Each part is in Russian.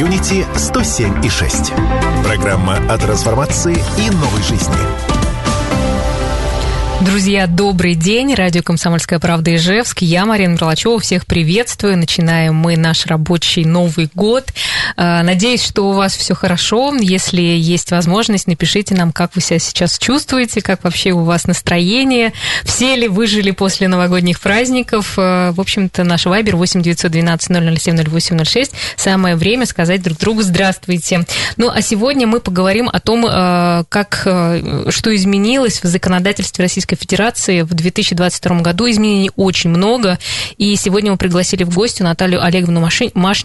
Unity 107 и 6. Программа о трансформации и новой жизни. Друзья, добрый день. Радио «Комсомольская правда» Ижевск. Я, Марина Мерлачева, всех приветствую. Начинаем мы наш рабочий Новый год. А, надеюсь, что у вас все хорошо. Если есть возможность, напишите нам, как вы себя сейчас чувствуете, как вообще у вас настроение, все ли выжили после новогодних праздников. А, в общем-то, наш вайбер 8 912 007 0806. Самое время сказать друг другу «Здравствуйте». Ну, а сегодня мы поговорим о том, а, как, что изменилось в законодательстве Российской Федерации в 2022 году. Изменений очень много. И сегодня мы пригласили в гости Наталью Олеговну Маши... Маш...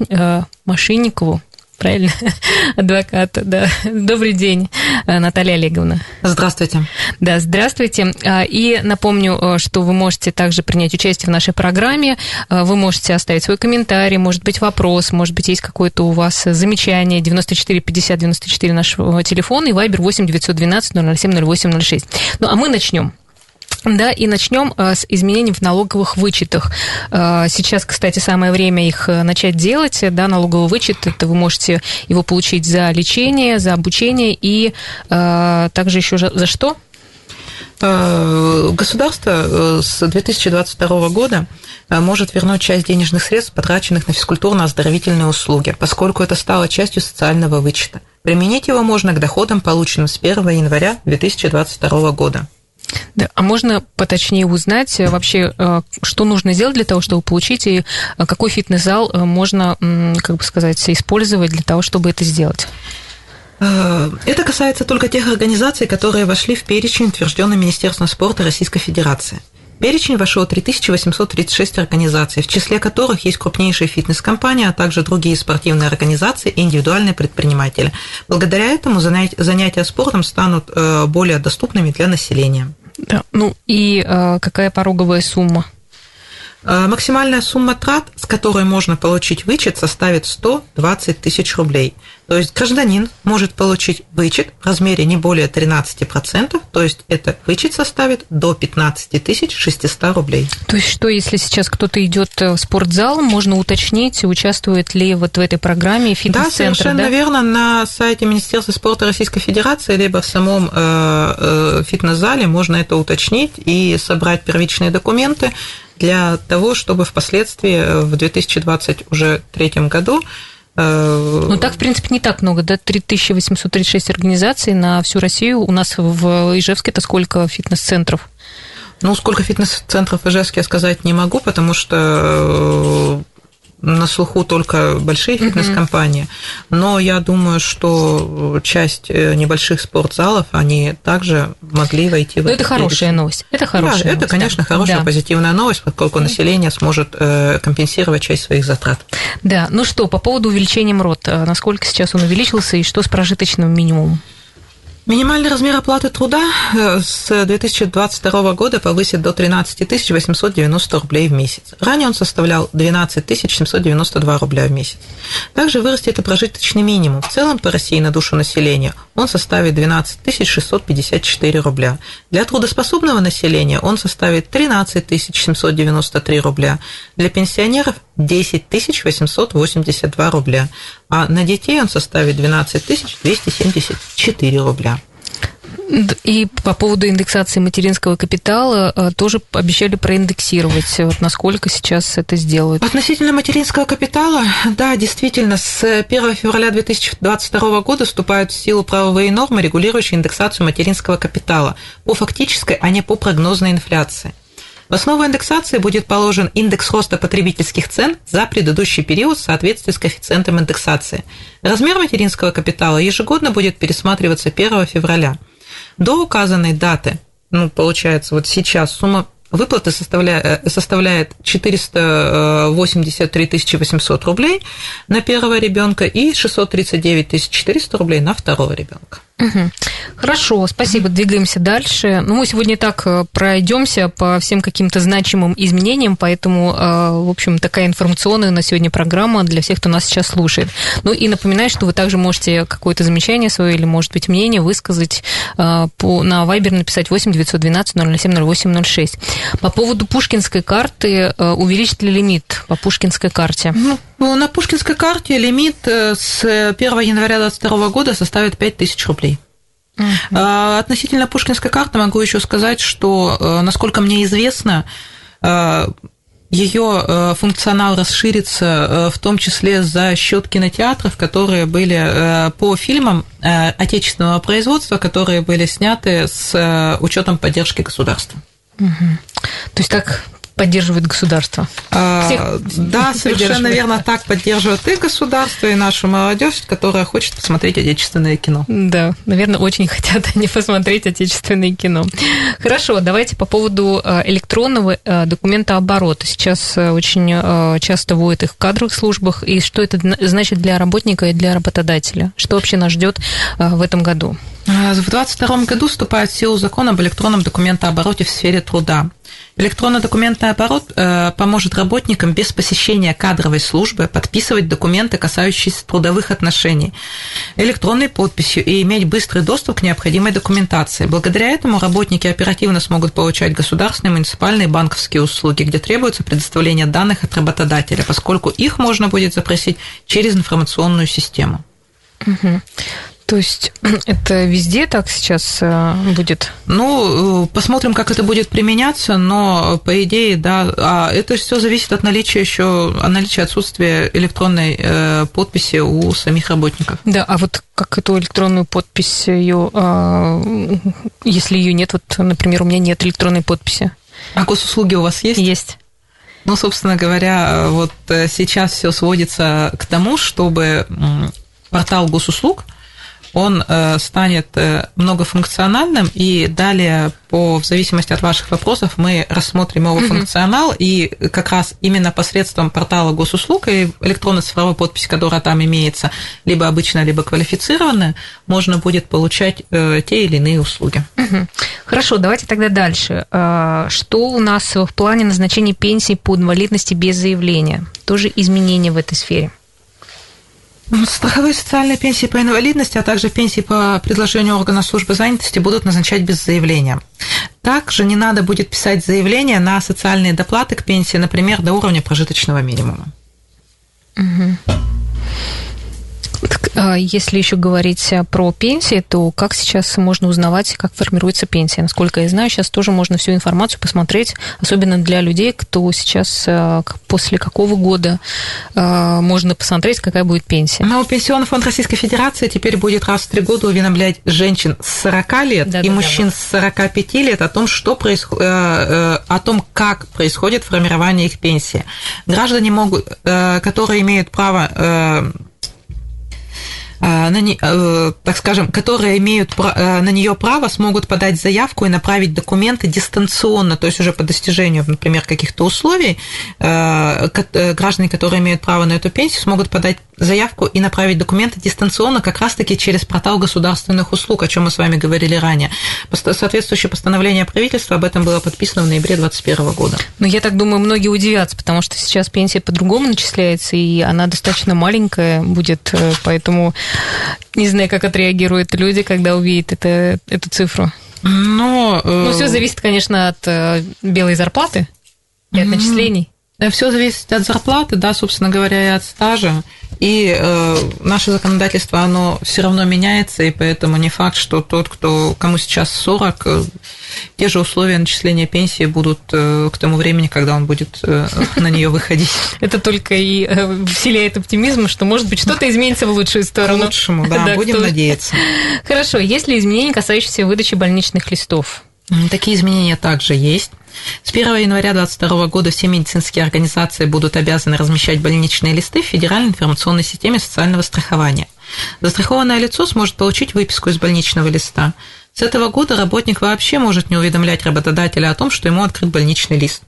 Машинникову правильно? Адвоката, да. Добрый день, э, Наталья Олеговна. Здравствуйте. Да, здравствуйте. А, и напомню, э, что вы можете также принять участие в нашей программе. Вы можете оставить свой комментарий, может быть, вопрос, может быть, есть какое-то у вас замечание. 94 50 94 нашего телефона и Вайбер 8 912 007 08 06. Ну, а мы начнем. Да, и начнем э, с изменений в налоговых вычетах. Э, сейчас, кстати, самое время их э, начать делать. Да, налоговый вычет, это вы можете его получить за лечение, за обучение и также еще за что? Государство с 2022 года может вернуть часть денежных средств, потраченных на физкультурно-оздоровительные услуги, поскольку это стало частью социального вычета. Применить его можно к доходам, полученным с 1 января 2022 года. Да, а можно поточнее узнать э, вообще, э, что нужно сделать для того, чтобы получить, и э, какой фитнес-зал можно, как бы сказать, использовать для того, чтобы это сделать? Это касается только тех организаций, которые вошли в перечень, утвержденный Министерством спорта Российской Федерации. Перечень вошел 3836 организаций, в числе которых есть крупнейшие фитнес-компании, а также другие спортивные организации и индивидуальные предприниматели. Благодаря этому занятия спортом станут более доступными для населения. Да. Ну и э, какая пороговая сумма? Э, максимальная сумма трат, с которой можно получить вычет, составит 120 тысяч рублей. То есть гражданин может получить вычет в размере не более 13%, то есть это вычет составит до 15 600 рублей. То есть что, если сейчас кто-то идет в спортзал, можно уточнить, участвует ли вот в этой программе фитнес-центр? Да, совершенно да? верно. На сайте Министерства спорта Российской Федерации, либо в самом э, э, фитнес-зале можно это уточнить и собрать первичные документы для того, чтобы впоследствии э, в 2023 уже третьем году э, ну, так, в принципе, не так много, да? 3836 организаций на всю Россию. У нас в Ижевске это сколько фитнес-центров? Ну, сколько фитнес-центров в Ижевске я сказать не могу, потому что э, на слуху только большие фитнес-компании, но я думаю, что часть э, небольших спортзалов, они также могли войти в но это хорошая новость. Это хорошая да, новость. Это, конечно, да. хорошая, да. позитивная новость, поскольку население сможет э, компенсировать часть своих затрат. Да, ну что, по поводу увеличения МРОД, э, насколько сейчас он увеличился и что с прожиточным минимумом? Минимальный размер оплаты труда э, с 2022 года повысит до 13 890 рублей в месяц. Ранее он составлял 12 792 рубля в месяц. Также вырастет и прожиточный минимум. В целом по России на душу населения он составит 12 654 рубля. Для трудоспособного населения он составит 13 793 рубля. Для пенсионеров 10 882 рубля, а на детей он составит 12 274 рубля. И по поводу индексации материнского капитала э, тоже обещали проиндексировать. Вот насколько сейчас это сделают? Относительно материнского капитала, да, действительно, с 1 февраля 2022 года вступают в силу правовые нормы, регулирующие индексацию материнского капитала по фактической, а не по прогнозной инфляции. В основу индексации будет положен индекс роста потребительских цен за предыдущий период в соответствии с коэффициентом индексации. Размер материнского капитала ежегодно будет пересматриваться 1 февраля. До указанной даты, ну, получается, вот сейчас сумма выплаты составляет, составляет 483 800 рублей на первого ребенка и 639 400 рублей на второго ребенка. Угу. Хорошо, спасибо. Двигаемся дальше. Ну, мы сегодня так э, пройдемся по всем каким-то значимым изменениям, поэтому, э, в общем, такая информационная на сегодня программа для всех, кто нас сейчас слушает. Ну и напоминаю, что вы также можете какое-то замечание свое или, может быть, мнение высказать э, по, на Viber, написать 8 912 007 08 06. По поводу пушкинской карты, увеличить ли лимит по пушкинской карте? Ну, На Пушкинской карте лимит с 1 января 2022 года составит 5000 рублей. Uh-huh. Относительно Пушкинской карты могу еще сказать, что, насколько мне известно, ее э, функционал расширится э, в том числе за счет кинотеатров, которые были э, по фильмам отечественного производства, которые были сняты с учетом поддержки государства. Угу. То есть так поддерживает государство. А, Всех да, совершенно верно, так поддерживает и государство, и нашу молодежь, которая хочет посмотреть отечественное кино. Да, наверное, очень хотят они посмотреть отечественное кино. Хорошо, давайте по поводу э, электронного э, документа оборота. Сейчас э, очень часто вводят их в кадровых службах, и что это значит для работника и для работодателя? Что вообще нас ждет в этом году? В 2022 году вступает в силу закон об электронном документообороте в сфере труда. Электронно-документный оборот э, поможет работникам без посещения кадровой службы подписывать документы, касающиеся трудовых отношений, электронной подписью и иметь быстрый доступ к необходимой документации. Благодаря этому работники оперативно смогут получать государственные, муниципальные банковские услуги, где требуется предоставление данных от работодателя, поскольку их можно будет запросить через информационную систему. Угу. То есть это везде так сейчас э, будет? Ну, э, посмотрим, как это будет применяться, но по идее, да, а это все зависит от наличия еще, от наличия отсутствия электронной э, подписи у самих работников. Да, а вот как эту электронную подпись ее, а, если ее нет, вот, например, у меня нет электронной подписи. А госуслуги у вас есть? Есть. Ну, собственно говоря, вот сейчас все сводится к тому, чтобы портал госуслуг – он э, станет э, многофункциональным, и далее, по, в зависимости от ваших вопросов, мы рассмотрим его функционал, и как раз именно посредством портала госуслуг и электронной цифровой подписи, которая там имеется, либо обычная, либо квалифицированная, можно будет получать э, те или иные услуги. Хорошо, давайте тогда дальше. Что у нас в плане назначения пенсии по инвалидности без заявления? Тоже изменения в этой сфере? Страховые социальные пенсии по инвалидности, а также пенсии по предложению органа службы занятости будут назначать без заявления. Также не надо будет писать заявление на социальные доплаты к пенсии, например, до уровня прожиточного минимума. Угу. А если еще говорить про пенсии, то как сейчас можно узнавать, как формируется пенсия? Насколько я знаю, сейчас тоже можно всю информацию посмотреть, особенно для людей, кто сейчас э, после какого года э, можно посмотреть, какая будет пенсия. Ну, Пенсионный фонд Российской Федерации теперь будет раз в три года уведомлять женщин с 40 лет да, и да, мужчин да. с 45 лет о том, что происходит, э, о том, как происходит формирование их пенсии. Граждане могут, которые имеют право а, на не, э, так скажем, которые имеют э, на нее право, смогут подать заявку и направить документы дистанционно, то есть уже по достижению, например, каких-то условий, э, граждане, которые имеют право на эту пенсию, смогут подать заявку и направить документы дистанционно как раз-таки через портал государственных услуг, о чем мы с вами говорили ранее. Соответствующее постановление правительства об этом было подписано в ноябре 2021 года. Но я так думаю, многие удивятся, потому что сейчас пенсия по-другому начисляется, и она достаточно маленькая будет, поэтому не знаю, как отреагируют люди, когда увидят это, эту цифру. Но, ну, все зависит, конечно, от э, белой зарплаты и от начислений. Все зависит от зарплаты, да, собственно говоря, и от стажа. И э, наше законодательство, оно все равно меняется, и поэтому не факт, что тот, кто, кому сейчас 40, э, те же условия начисления пенсии будут э, к тому времени, когда он будет э, на нее выходить. Это только и э, вселяет оптимизм, что, может быть, что-то изменится в лучшую сторону. К лучшему, да, будем надеяться. Хорошо, есть ли изменения, касающиеся выдачи больничных листов? Такие изменения также есть. С 1 января 2022 года все медицинские организации будут обязаны размещать больничные листы в Федеральной информационной системе социального страхования. Застрахованное лицо сможет получить выписку из больничного листа. С этого года работник вообще может не уведомлять работодателя о том, что ему открыт больничный лист.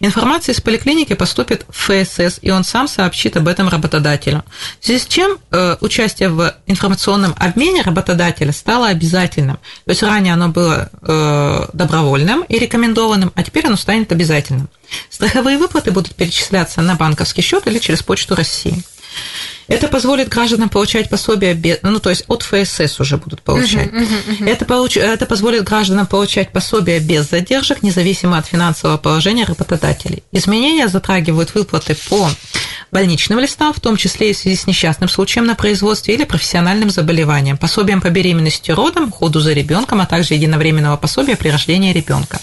Информация из поликлиники поступит в ФСС, и он сам сообщит об этом работодателю. В связи с чем э, участие в информационном обмене работодателя стало обязательным. То есть ранее оно было э, добровольным и рекомендованным, а теперь оно станет обязательным. Страховые выплаты будут перечисляться на банковский счет или через Почту России. Это позволит гражданам получать пособия, без, ну, то есть от ФСС уже будут получать. Uh-huh, uh-huh, uh-huh. Это, получ, это позволит гражданам получать пособия без задержек, независимо от финансового положения работодателей. Изменения затрагивают выплаты по больничным листам, в том числе и в связи с несчастным случаем на производстве или профессиональным заболеванием, пособием по беременности родам, уходу за ребенком, а также единовременного пособия при рождении ребенка.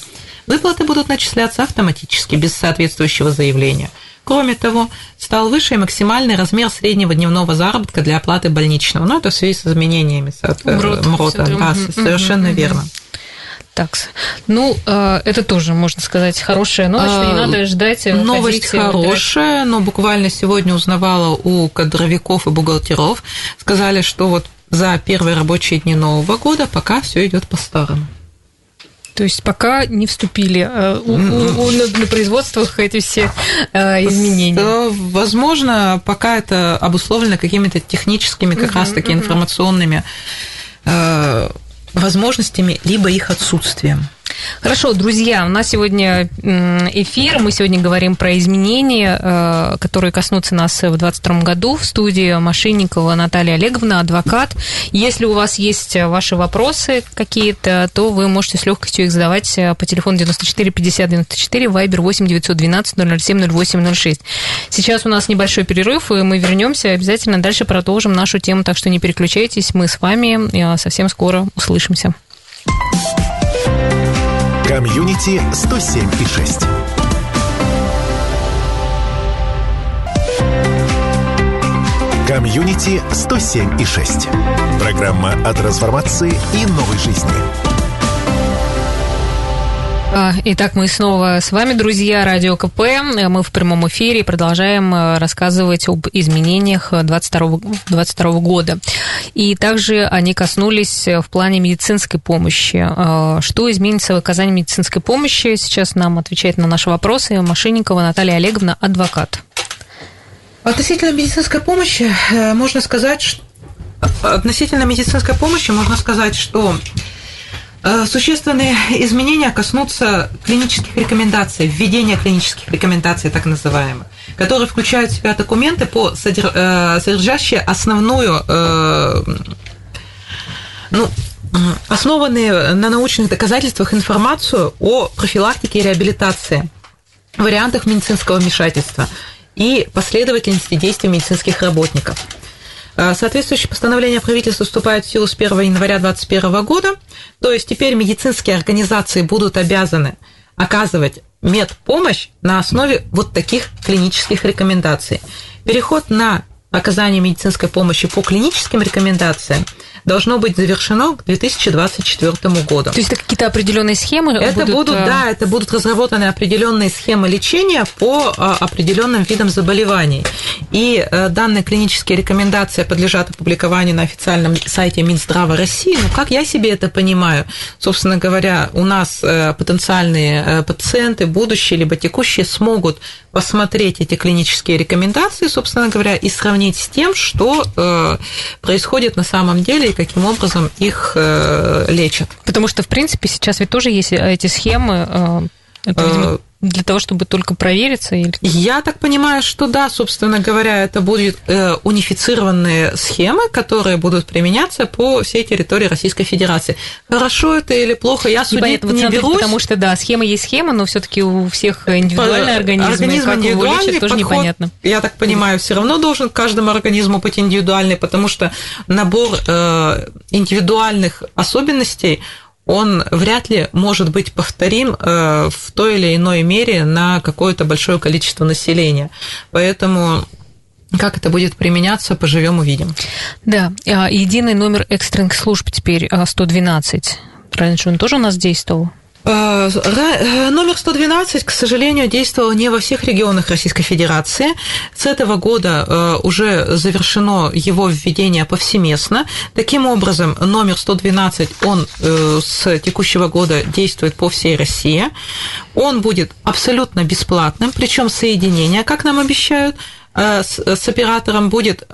Выплаты будут начисляться автоматически, без соответствующего заявления. Кроме того, стал выше и максимальный размер среднего дневного заработка для оплаты больничного. Но это в связи с изменениями МРОТ. МРОТа. Да, совершенно верно. Так, ну, э, это тоже, можно сказать, хорошая новость, не надо ждать. Э, новость хорошая, но буквально сегодня узнавала у кадровиков и бухгалтеров. Сказали, что вот за первые рабочие дни Нового года пока все идет по-старому. То есть пока не вступили э, у, у, у, на производствах эти все изменения. Возможно, пока это обусловлено какими-то техническими, как раз-таки информационными возможностями, либо их отсутствием. Хорошо, друзья, у нас сегодня эфир. Мы сегодня говорим про изменения, э, которые коснутся нас в 2022 году. В студии Мошенникова Наталья Олеговна, адвокат. Если у вас есть ваши вопросы какие-то, то вы можете с легкостью их задавать э, по телефону 94 50 94, вайбер 8 912 007 08 06. Сейчас у нас небольшой перерыв, и мы вернемся. Обязательно дальше продолжим нашу тему, так что не переключайтесь. Мы с вами совсем скоро услышимся. Комьюнити 107 и 6. Комьюнити 107 и 6. Программа о трансформации и новой жизни. А, итак, мы снова с вами, друзья, Радио КП. Мы в прямом эфире продолжаем э, рассказывать об изменениях 2022, года. И также они коснулись э, в плане медицинской помощи. А, что изменится в оказании медицинской помощи? Сейчас нам отвечает на наши вопросы Машинникова Наталья Олеговна, адвокат. Относительно медицинской помощи э, можно сказать, что относительно медицинской помощи можно сказать, что существенные изменения коснутся клинических рекомендаций, введения клинических рекомендаций, так называемых, которые включают в себя документы, по содер... Э, содержащие основную, э, ну, основанные на научных доказательствах информацию о профилактике и реабилитации, вариантах медицинского вмешательства и последовательности действий медицинских работников – Э, соответствующее постановление правительства вступает в силу с 1 января 2021 года. То есть теперь медицинские организации будут обязаны оказывать медпомощь на основе вот таких клинических рекомендаций. Переход на оказание медицинской помощи по клиническим рекомендациям должно быть завершено к 2024 году. То есть это какие-то определенные схемы? Это будут, будут э, да, это будут разработаны определенные схемы лечения по а, определенным видам заболеваний. И э, данные клинические рекомендации подлежат опубликованию на официальном сайте Минздрава России. Ну, как я себе это понимаю? Собственно говоря, у нас э, потенциальные пациенты, будущие либо текущие, смогут посмотреть эти клинические рекомендации, собственно говоря, и сравнить с тем, что происходит на самом деле и каким образом их э, лечат. Потому что, в принципе, сейчас ведь тоже есть эти схемы. Э, это, видимо, э, для того, чтобы только провериться? Или... Я так понимаю, что да, собственно говоря, это будут э, унифицированные схемы, которые будут применяться по всей территории Российской Федерации. Хорошо это или плохо, я судить не, не берусь. Потому что, да, схема есть схема, но все таки у всех индивидуальный организм, организм как его лечат, тоже подход, непонятно. Я так понимаю, все равно должен каждому организму быть индивидуальный, потому что набор э, индивидуальных особенностей он вряд ли может быть повторим э, в той или иной мере на какое-то большое количество населения. Поэтому как это будет применяться, поживем увидим. Да, а, единый номер экстренных служб теперь 112. А, Раньше он тоже у нас действовал? Э, э, номер 112, к сожалению, действовал не во всех регионах Российской Федерации. С этого года э, уже завершено его введение повсеместно. Таким образом, номер 112, он с текущего года действует по всей России. Он будет абсолютно бесплатным, причем соединение, как нам обещают, с оператором будет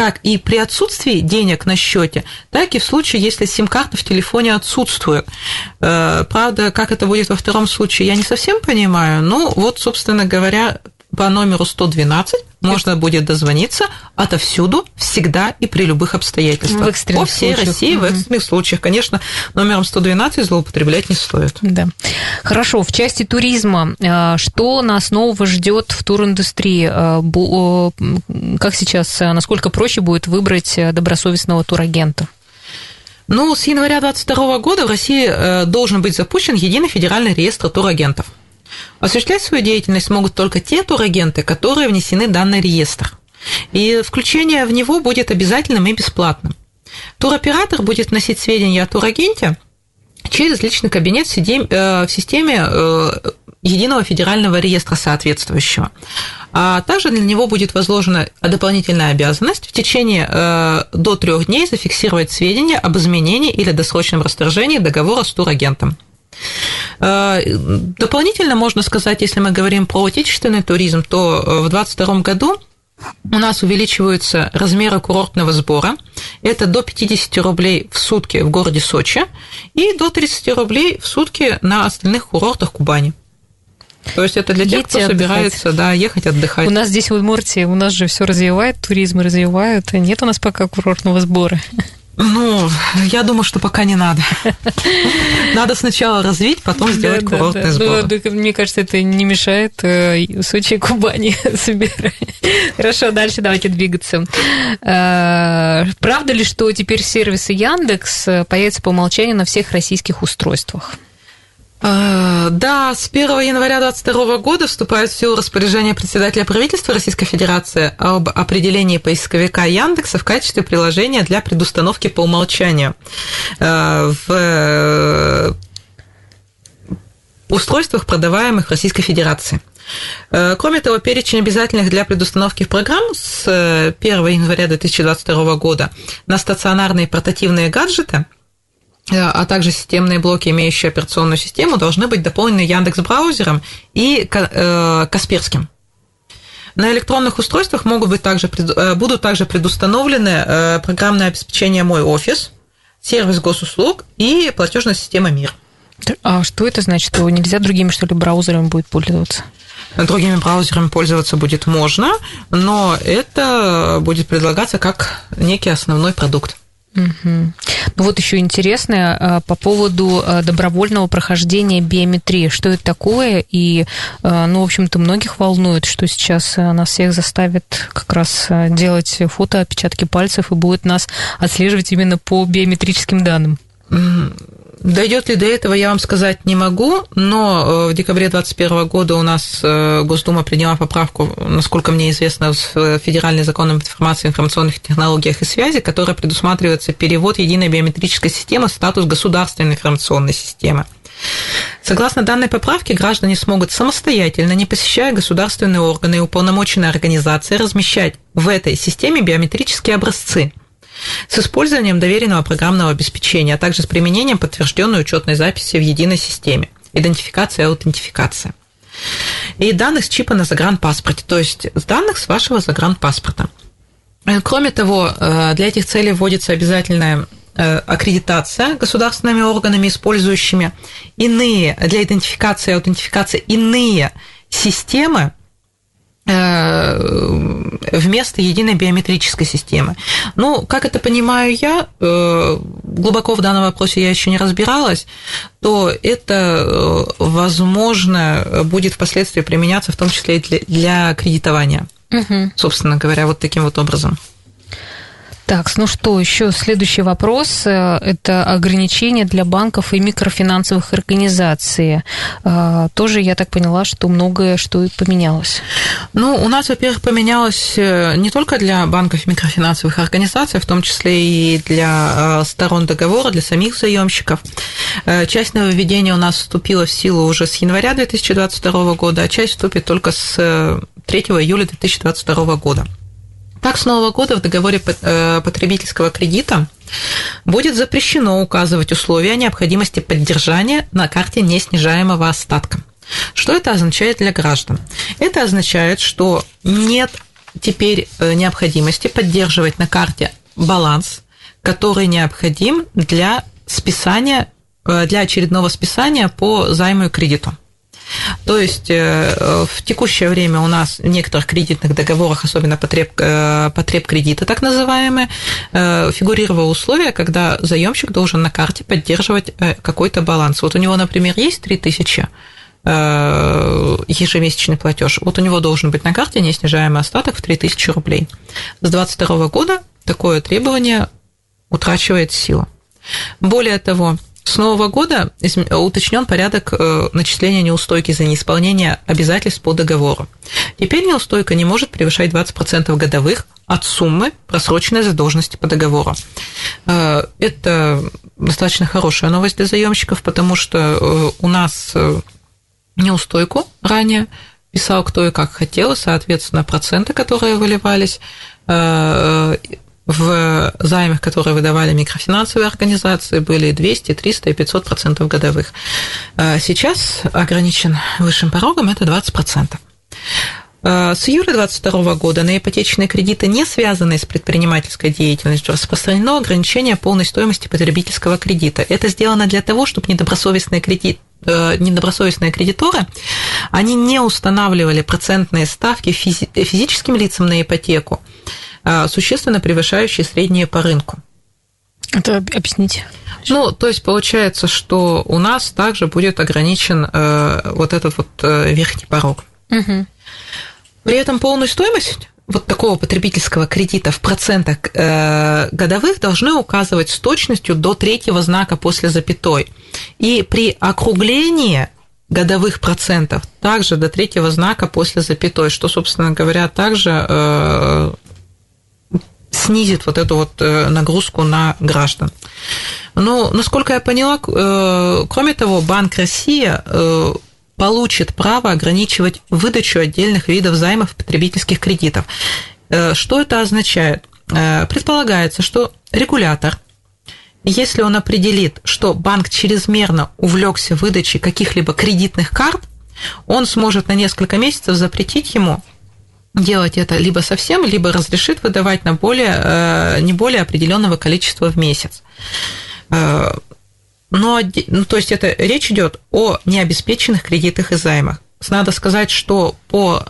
как и при отсутствии денег на счете, так и в случае, если сим-карта в телефоне отсутствует. Э, правда, как это будет во втором случае, я не совсем понимаю, но вот, собственно говоря, по номеру 112 можно будет дозвониться отовсюду, всегда и при любых обстоятельствах. В По всей случаях. России в Мгм. экстренных случаях. Конечно, номером 112 злоупотреблять не стоит. Да. Хорошо, в части туризма, э, что нас нового ждет в туриндустрии? Э, Как сейчас, э, насколько проще будет выбрать добросовестного турагента? Ну, с января 2022 года в России должен быть запущен единый федеральный реестр турагентов. Осуществлять свою деятельность могут только те турагенты, которые внесены в данный реестр. И включение в него будет обязательным и бесплатным. Туроператор будет вносить сведения о турагенте через личный кабинет в э, системе э, единого федерального реестра соответствующего. А также для него будет возложена дополнительная обязанность в течение э, до трех дней зафиксировать сведения об изменении или досрочном расторжении договора с турагентом. Э, Дополнительно можно сказать, если мы говорим про отечественный туризм, то э, в 2022 году у нас увеличиваются размеры курортного сбора. Это до 50 рублей в сутки в городе Сочи и до 30 рублей в сутки на остальных курортах Кубани. То есть это для тех, Едьте кто отдыхать. собирается да, ехать отдыхать. У нас здесь в Удмуртии, у нас же все развивает, туризм развивают. Нет у нас пока курортного сбора. Ну, я думаю, что пока не надо. Надо сначала развить, потом сделать Да, да, курортный да. сбор. Ну, да, мне кажется, это не мешает э, Сочи и Кубани собирать. Хорошо, дальше давайте двигаться. Э, Правда ли, что теперь сервисы Яндекс э, появятся по умолчанию на всех российских устройствах? Э, Да, с 1 января 2022 года вступает в силу распоряжение председателя правительства Российской Федерации об определении поисковика Яндекса в качестве приложения для предустановки по умолчанию э, в э, устройствах, продаваемых в Российской Федерации. Э, Кроме того, перечень обязательных для предустановки программ с э, 1 января 2022 года на стационарные портативные гаджеты э, а также системные блоки, имеющие операционную систему, должны быть дополнены Яндекс браузером и э, Касперским. На электронных устройствах могут быть также, э, будут также предустановлены э, программное обеспечение «Мой офис», сервис госуслуг и платежная система «Мир». А что это значит? Что нельзя другими, что ли, браузерами будет пользоваться? Другими браузерами пользоваться будет можно, но это будет предлагаться как некий основной продукт. Мгм. Ну вот еще интересное а, по поводу а, добровольного прохождения биометрии. Что это такое? И, а, ну, в общем-то, многих волнует, что сейчас нас всех заставят как раз делать фото, отпечатки пальцев и будет нас отслеживать именно по биометрическим данным. Дойдет ли до этого, я вам сказать не могу, но э, в декабре 2021 года у нас э, Госдума приняла поправку, насколько мне известно, в э, Федеральный закон об информации, информационных технологиях и связи, которая предусматривается перевод единой биометрической системы в статус государственной информационной системы. Согласно данной поправке, граждане смогут самостоятельно, не посещая государственные органы и уполномоченные организации, размещать в этой системе биометрические образцы с использованием доверенного программного обеспечения, а также с применением подтвержденной учетной записи в единой системе, идентификация и аутентификация. И данных с чипа на загранпаспорте, то есть с данных с вашего загранпаспорта. Э, Кроме того, э, для этих целей вводится обязательная э, аккредитация государственными органами, использующими иные, для идентификации и аутентификации иные системы, вместо единой биометрической системы. Ну, как это понимаю я, э, глубоко в данном вопросе я еще не разбиралась, то это, э, возможно, будет впоследствии применяться в том числе и для, для кредитования, Мгм. собственно говоря, вот таким вот образом. Так, ну что, еще следующий вопрос. Э, Это ограничения для банков и микрофинансовых организаций. Э, Тоже я так поняла, что многое что и поменялось. Ну, у нас, во-первых, поменялось э, не только для банков и микрофинансовых организаций, в том числе и для сторон договора, для самих заемщиков. Часть нововведения у нас вступила в силу уже с января 2022 года, а часть вступит только с э, 3 июля 2022 года. Так, с нового года в договоре э, потребительского кредита будет запрещено указывать условия необходимости поддержания на карте неснижаемого остатка. Что это означает для граждан? Это означает, что нет теперь э, необходимости поддерживать на карте баланс, который необходим для списания, э, для очередного списания по займу и кредиту. То есть в текущее время у нас в некоторых кредитных договорах, особенно потреб, потреб кредита так называемые, фигурировало условие, когда заемщик должен на карте поддерживать какой-то баланс. Вот у него, например, есть 3000 ежемесячный платеж. Вот у него должен быть на карте неснижаемый остаток в 3000 рублей. С 2022 года такое требование утрачивает силу. Более того, с нового года уточнен порядок э, начисления неустойки за неисполнение обязательств по договору. Теперь неустойка не может превышать 20% годовых от суммы просроченной задолженности по договору. Э, это достаточно хорошая новость для заемщиков, потому что э, у нас неустойку ранее писал кто и как хотел, соответственно, проценты, которые выливались в займах, которые выдавали микрофинансовые организации, были 200, 300 и 500 процентов годовых. А сейчас ограничен высшим порогом это 20 процентов. А, с июля 2022 года на ипотечные кредиты, не связанные с предпринимательской деятельностью, распространено ограничение полной стоимости потребительского кредита. Это сделано для того, чтобы недобросовестные кредиты э, недобросовестные кредиторы, они не устанавливали процентные ставки физическим лицам на ипотеку, существенно превышающие средние по рынку. Это объясните. Ну, то есть получается, что у нас также будет ограничен э, вот этот вот э, верхний порог. Угу. При этом полную стоимость вот такого потребительского кредита в процентах э, годовых должны указывать с точностью до третьего знака после запятой. И при округлении годовых процентов также до третьего знака после запятой, что, собственно говоря, также снизит вот эту вот э, нагрузку на граждан. Но, насколько я поняла, э, кроме того, Банк России э, получит право ограничивать выдачу отдельных видов займов потребительских кредитов. Что это означает? Предполагается, что регулятор, если он определит, что банк чрезмерно увлекся выдачей каких-либо кредитных карт, он сможет на несколько месяцев запретить ему делать это либо совсем, либо разрешит выдавать на более, э, не более определенного количества в месяц. Э, но, ну, то есть это речь идет о необеспеченных кредитах и займах. Надо сказать, что по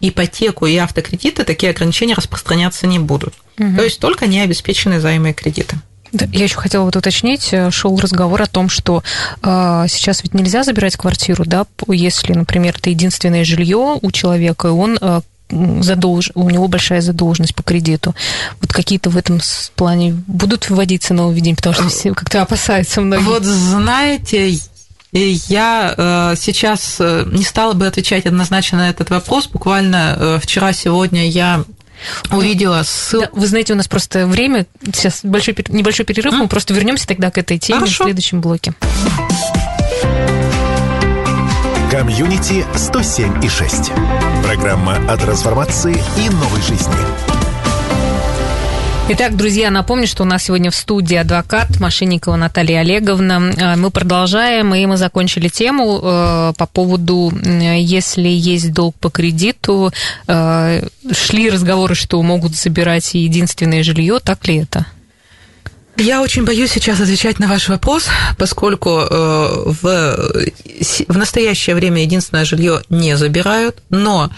ипотеку и автокредиты такие ограничения распространяться не будут. Угу. То есть только необеспеченные займы и кредиты. Я еще хотела вот уточнить, э, шел разговор о том, что э, сейчас ведь нельзя забирать квартиру, да, если, например, это единственное жилье у человека, и он э, задолж... у него большая задолженность по кредиту. Вот какие-то в этом плане будут вводиться нововведения, потому что все как-то опасаются многие. Вот знаете, я э, сейчас э, не стала бы отвечать однозначно на этот вопрос. Буквально э, вчера-сегодня я увидела ссылку. Да, вы знаете, у нас просто время, сейчас большой, небольшой перерыв, mm. мы просто вернемся тогда к этой теме Хорошо. в следующем блоке. Комьюнити 107 и 6. Программа о трансформации и новой жизни. Итак, друзья, напомню, что у нас сегодня в студии адвокат Машинникова Наталья Олеговна. А, мы продолжаем, и мы закончили тему э, по поводу, если есть долг по кредиту, э, шли разговоры, что могут забирать единственное жилье, так ли это? Я очень боюсь сейчас отвечать на ваш вопрос, поскольку э, в, в настоящее время единственное жилье не забирают, но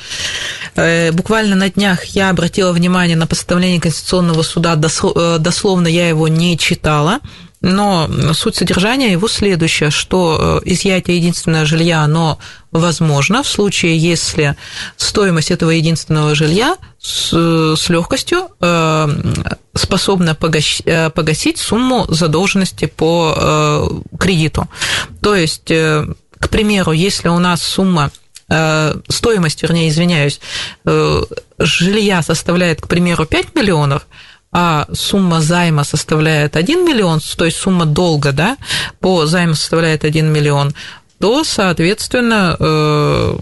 э, буквально на днях я обратила внимание на постановление Конституционного суда, э, дословно я его не читала, но суть содержания его следующее, что э, изъятие единственного жилья, оно возможно в случае, если стоимость этого единственного жилья с, с легкостью э, способна э, погасить сумму задолженности по кредиту. То есть, к примеру, если у нас сумма стоимость, вернее, извиняюсь, жилья составляет, к примеру, 5 миллионов, а сумма займа составляет 1 миллион, то есть сумма долга да, по займу составляет 1 миллион, то, соответственно, э,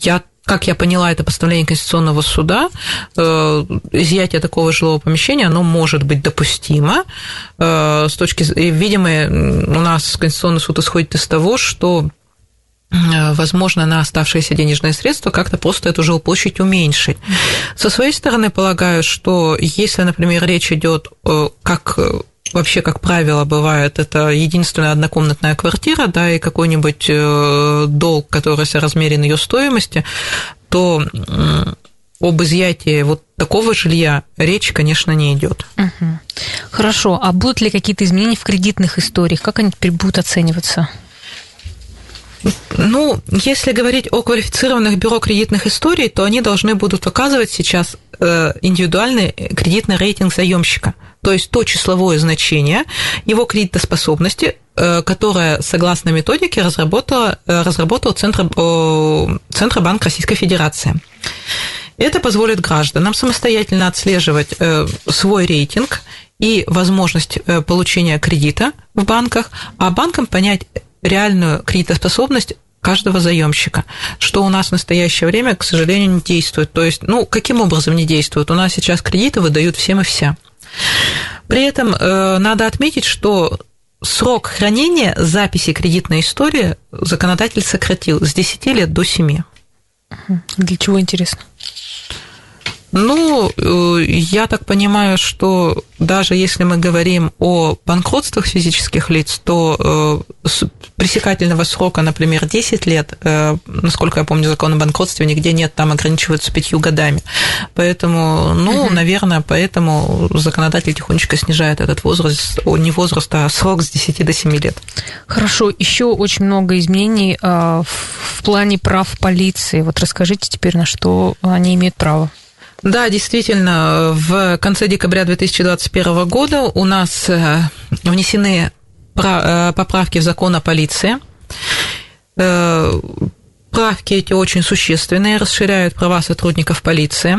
я как я поняла, это постановление Конституционного суда, э, изъятие такого жилого помещения, оно может быть допустимо. Э, с точки, видимо, у нас Конституционный суд исходит из того, что возможно, на оставшиеся денежные средства как-то просто эту жилплощадь уменьшить. Со своей стороны, полагаю, что если, например, речь идет э, как вообще, как правило, бывает, это единственная однокомнатная квартира, да, и какой-нибудь э, долг, который соразмерен ее стоимости, то об изъятии вот такого жилья речь, конечно, не идет. Угу. Хорошо. А будут ли какие-то изменения в кредитных историях? Как они теперь будут оцениваться? Ну, если говорить о квалифицированных бюро кредитных историй, то они должны будут показывать сейчас э, индивидуальный кредитный рейтинг заемщика, то есть то числовое значение его кредитоспособности, э, которое, согласно методике, разработала, э, разработал Центр, Центробанк Российской Федерации. Это позволит гражданам самостоятельно отслеживать свой рейтинг и возможность получения кредита в банках, а банкам понять, реальную кредитоспособность каждого заемщика, что у нас в настоящее время, к сожалению, не действует. То есть, ну, каким образом не действует? У нас сейчас кредиты выдают всем и вся. При этом э, надо отметить, что срок хранения записи кредитной истории законодатель сократил с 10 лет до 7. Для чего интересно? Ну, э, я так понимаю, что даже если мы говорим о банкротствах физических лиц, то э, пресекательного срока, например, 10 лет, э, насколько я помню, закон о банкротстве нигде нет, там ограничиваются пятью годами. Поэтому, ну, угу. наверное, поэтому законодатель тихонечко снижает этот возраст, не возраст, а срок с 10 до 7 лет. Хорошо, еще очень много изменений в плане прав полиции. Вот расскажите теперь, на что они имеют право. Да, действительно, в конце декабря 2021 года у нас э, внесены э, поправки в закон о полиции. Э, правки эти очень существенные, расширяют права сотрудников полиции.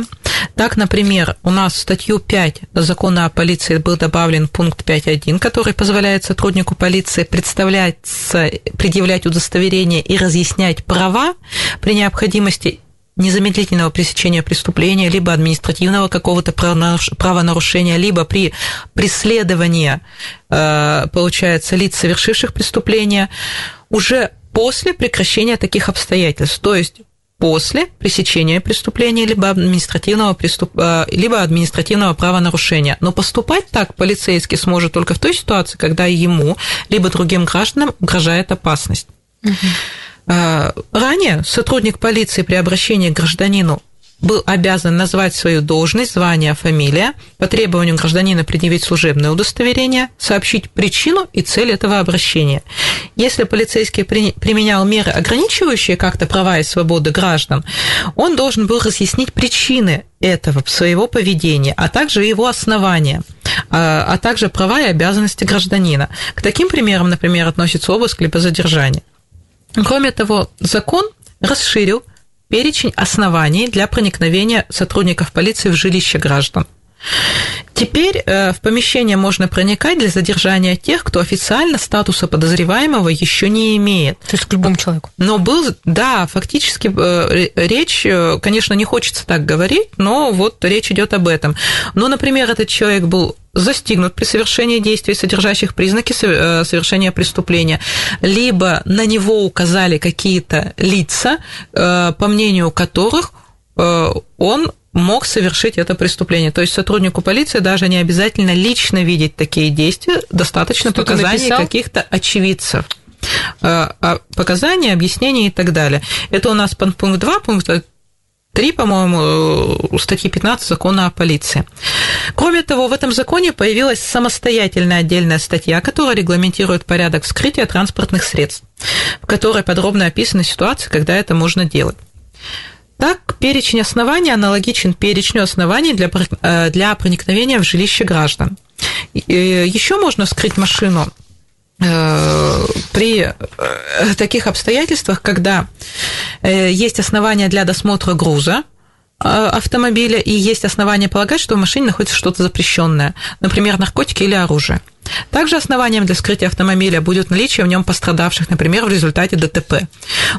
Так, например, у нас в статью 5 закона о полиции был добавлен пункт 5.1, который позволяет сотруднику полиции представляться, предъявлять удостоверение и разъяснять права при необходимости незамедлительного пресечения преступления, либо административного какого-то правонарушения, либо при преследовании, э, получается, лиц, совершивших преступления, уже после прекращения таких обстоятельств. То есть после пресечения преступления либо административного, преступ... Э, либо административного правонарушения. Но поступать так полицейский сможет только в той ситуации, когда ему либо другим гражданам угрожает опасность. Угу. А, ранее сотрудник полиции при обращении к гражданину был обязан назвать свою должность, звание, фамилия, по требованию гражданина предъявить служебное удостоверение, сообщить причину и цель этого обращения. Если полицейский применял меры, ограничивающие как-то права и свободы граждан, он должен был разъяснить причины этого своего поведения, а также его основания, а, а также права и обязанности гражданина. К таким примерам, например, относится обыск либо задержание. Кроме того, закон расширил перечень оснований для проникновения сотрудников полиции в жилище граждан. Теперь э, в помещение можно проникать для задержания тех, кто официально статуса подозреваемого еще не имеет. То есть к любому человеку. Но был, да, фактически э, речь, э, конечно, не хочется так говорить, но вот речь идет об этом. Но, например, этот человек был застигнут при совершении действий, содержащих признаки совершения преступления, либо на него указали какие-то лица, по мнению которых он мог совершить это преступление. То есть сотруднику полиции даже не обязательно лично видеть такие действия, достаточно показаний каких-то очевидцев э, а, показания, объяснения и так далее. Это у нас пункт 2, пункт 3, по-моему, статьи 15 закона о полиции. Кроме того, в этом законе появилась самостоятельная отдельная статья, которая регламентирует порядок вскрытия транспортных средств, в которой подробно описаны ситуации, когда это можно делать. Так, перечень оснований аналогичен перечню оснований для, э, для проникновения в жилище граждан. Еще можно вскрыть машину э, при э, таких обстоятельствах, когда есть основания для досмотра груза, автомобиля и есть основания полагать, что в машине находится что-то запрещенное, например, наркотики или оружие. Также основанием для вскрытия автомобиля будет наличие в нем пострадавших, например, в результате ДТП.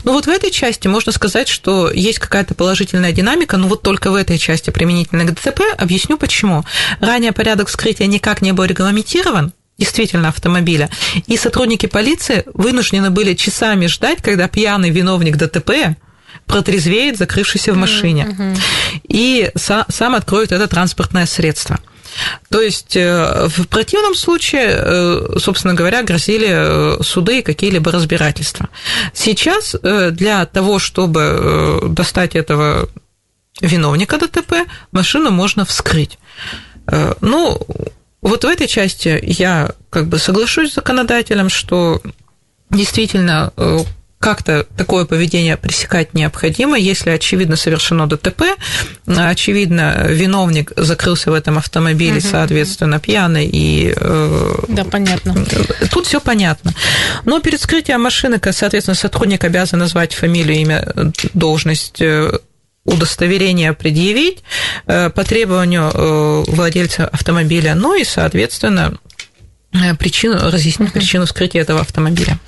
Но вот в этой части можно сказать, что есть какая-то положительная динамика, но вот только в этой части применительно к ДТП объясню почему. Ранее порядок вскрытия никак не был регламентирован, действительно автомобиля. И сотрудники полиции вынуждены были часами ждать, когда пьяный виновник ДТП протрезвеет, закрывшийся в машине, mm-hmm. и сам откроет это транспортное средство. То есть в противном случае, собственно говоря, грозили суды и какие-либо разбирательства. Сейчас для того, чтобы достать этого виновника ДТП, машину можно вскрыть. Ну, вот в этой части я как бы соглашусь с законодателем, что действительно как-то такое поведение пресекать необходимо, если очевидно совершено ДТП, очевидно виновник закрылся в этом автомобиле, угу. соответственно, пьяный и... Э, да, понятно. Тут все понятно. Но перед скрытием машины, соответственно, сотрудник обязан назвать фамилию, имя, должность э, удостоверение предъявить э, по требованию владельца автомобиля, ну и, соответственно, причину, разъяснить uh причину вскрытия этого автомобиля.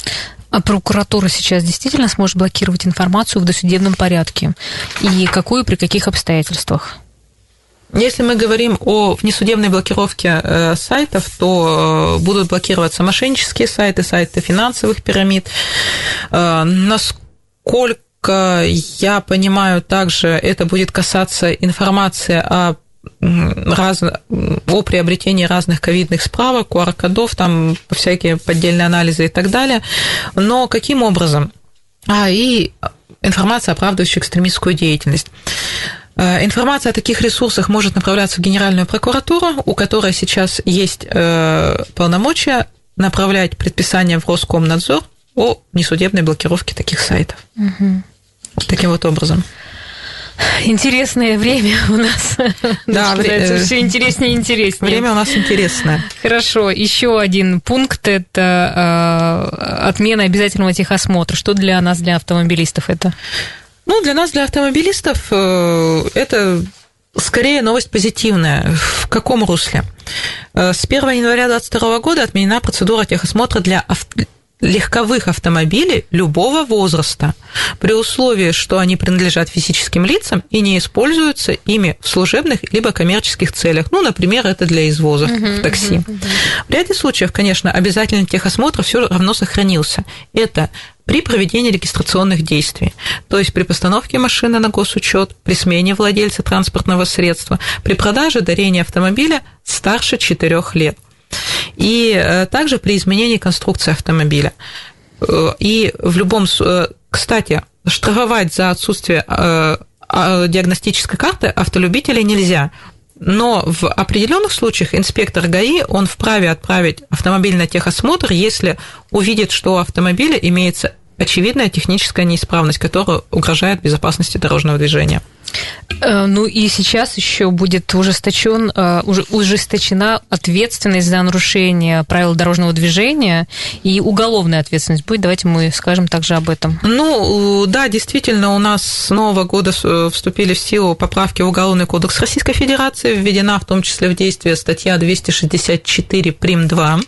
А прокуратура сейчас действительно сможет блокировать информацию в досудебном порядке? И какую при каких обстоятельствах? Если мы говорим о внесудебной блокировке э, сайтов, то э, будут блокироваться мошеннические сайты, сайты финансовых пирамид. Э, насколько я понимаю, также это будет касаться информации о раз, о приобретении разных ковидных справок, QR-кодов, там всякие поддельные анализы и так далее. Но каким образом? А, и информация, оправдывающая экстремистскую деятельность. Э, информация о таких ресурсах может направляться в Генеральную прокуратуру, у которой сейчас есть э, полномочия направлять предписание в Роскомнадзор о несудебной блокировке таких сайтов. Угу. Таким вот образом. Интересное время у нас. Да, все интереснее и интереснее. Время у нас интересное. Хорошо. Еще один пункт – это э, отмена обязательного техосмотра. Что для нас, для автомобилистов это? Ну, для нас, для автомобилистов, э, это скорее новость позитивная. В каком русле? Э, с 1 января 2022 года отменена процедура техосмотра для легковых автомобилей любого возраста, при условии, что они принадлежат физическим лицам и не используются ими в служебных либо коммерческих целях. Ну, например, это для извоза uh-huh, в такси. Uh-huh, uh-huh. В ряде случаев, конечно, обязательный техосмотр все равно сохранился. Это при проведении регистрационных действий, то есть при постановке машины на госучет, при смене владельца транспортного средства, при продаже дарения автомобиля старше 4 лет и э, также при изменении конструкции автомобиля. Э, и в любом... Э, кстати, штрафовать за отсутствие а, диагностической карты автолюбителей нельзя. Но в определенных случаях инспектор ГАИ, он вправе отправить автомобиль на техосмотр, если увидит, что у автомобиля имеется очевидная техническая неисправность, которая угрожает безопасности дорожного движения. Э, ну и сейчас еще будет ужесточен, э, ужесточена ответственность за нарушение правил дорожного движения и уголовная ответственность будет. Давайте мы скажем также об этом. Ну да, действительно, у нас с нового года вступили в силу поправки в Уголовный кодекс Российской Федерации, введена в том числе в действие статья 264 прим. 2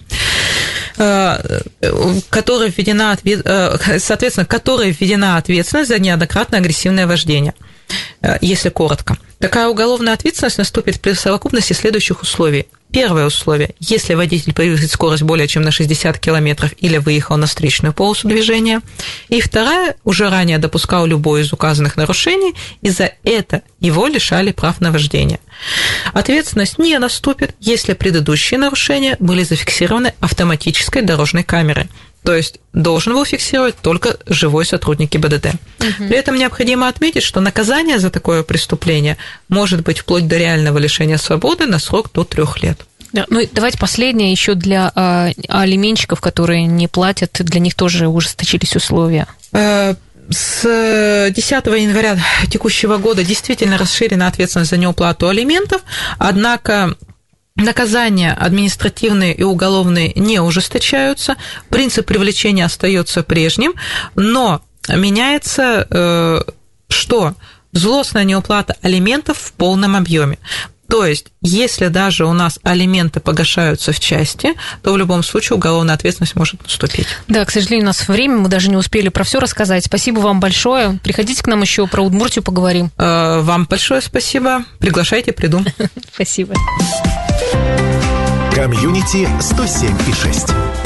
э, которая введена, соответственно, которая введена ответственность за неоднократное агрессивное вождение. Э, если коротко. Такая уголовная ответственность наступит при совокупности следующих условий. Первое условие. Если водитель превысит скорость более чем на 60 км или выехал на встречную полосу движения. И вторая, уже ранее допускал любое из указанных нарушений, и за это его лишали прав на вождение. Ответственность не наступит, если предыдущие нарушения были зафиксированы автоматической дорожной камерой. То есть должен был фиксировать только живой сотрудник ГИБДД. Угу. При этом необходимо отметить, что наказание за такое преступление может быть вплоть до реального лишения свободы на срок до трех лет. Ну давайте последнее еще для а, алименщиков, которые не платят, для них тоже ужесточились условия. Э, с 10 января текущего года действительно расширена ответственность за неуплату алиментов, однако Наказания административные и уголовные не ужесточаются, принцип привлечения остается прежним, но меняется э, что? Злостная неуплата алиментов в полном объеме. То есть, если даже у нас алименты погашаются в части, то в любом случае уголовная ответственность может наступить. Да, к сожалению, у нас время, мы даже не успели про все рассказать. Спасибо вам большое. Приходите к нам еще про Удмуртию поговорим. Э, вам большое спасибо. Приглашайте, приду. Спасибо. Комьюнити 107 и 6.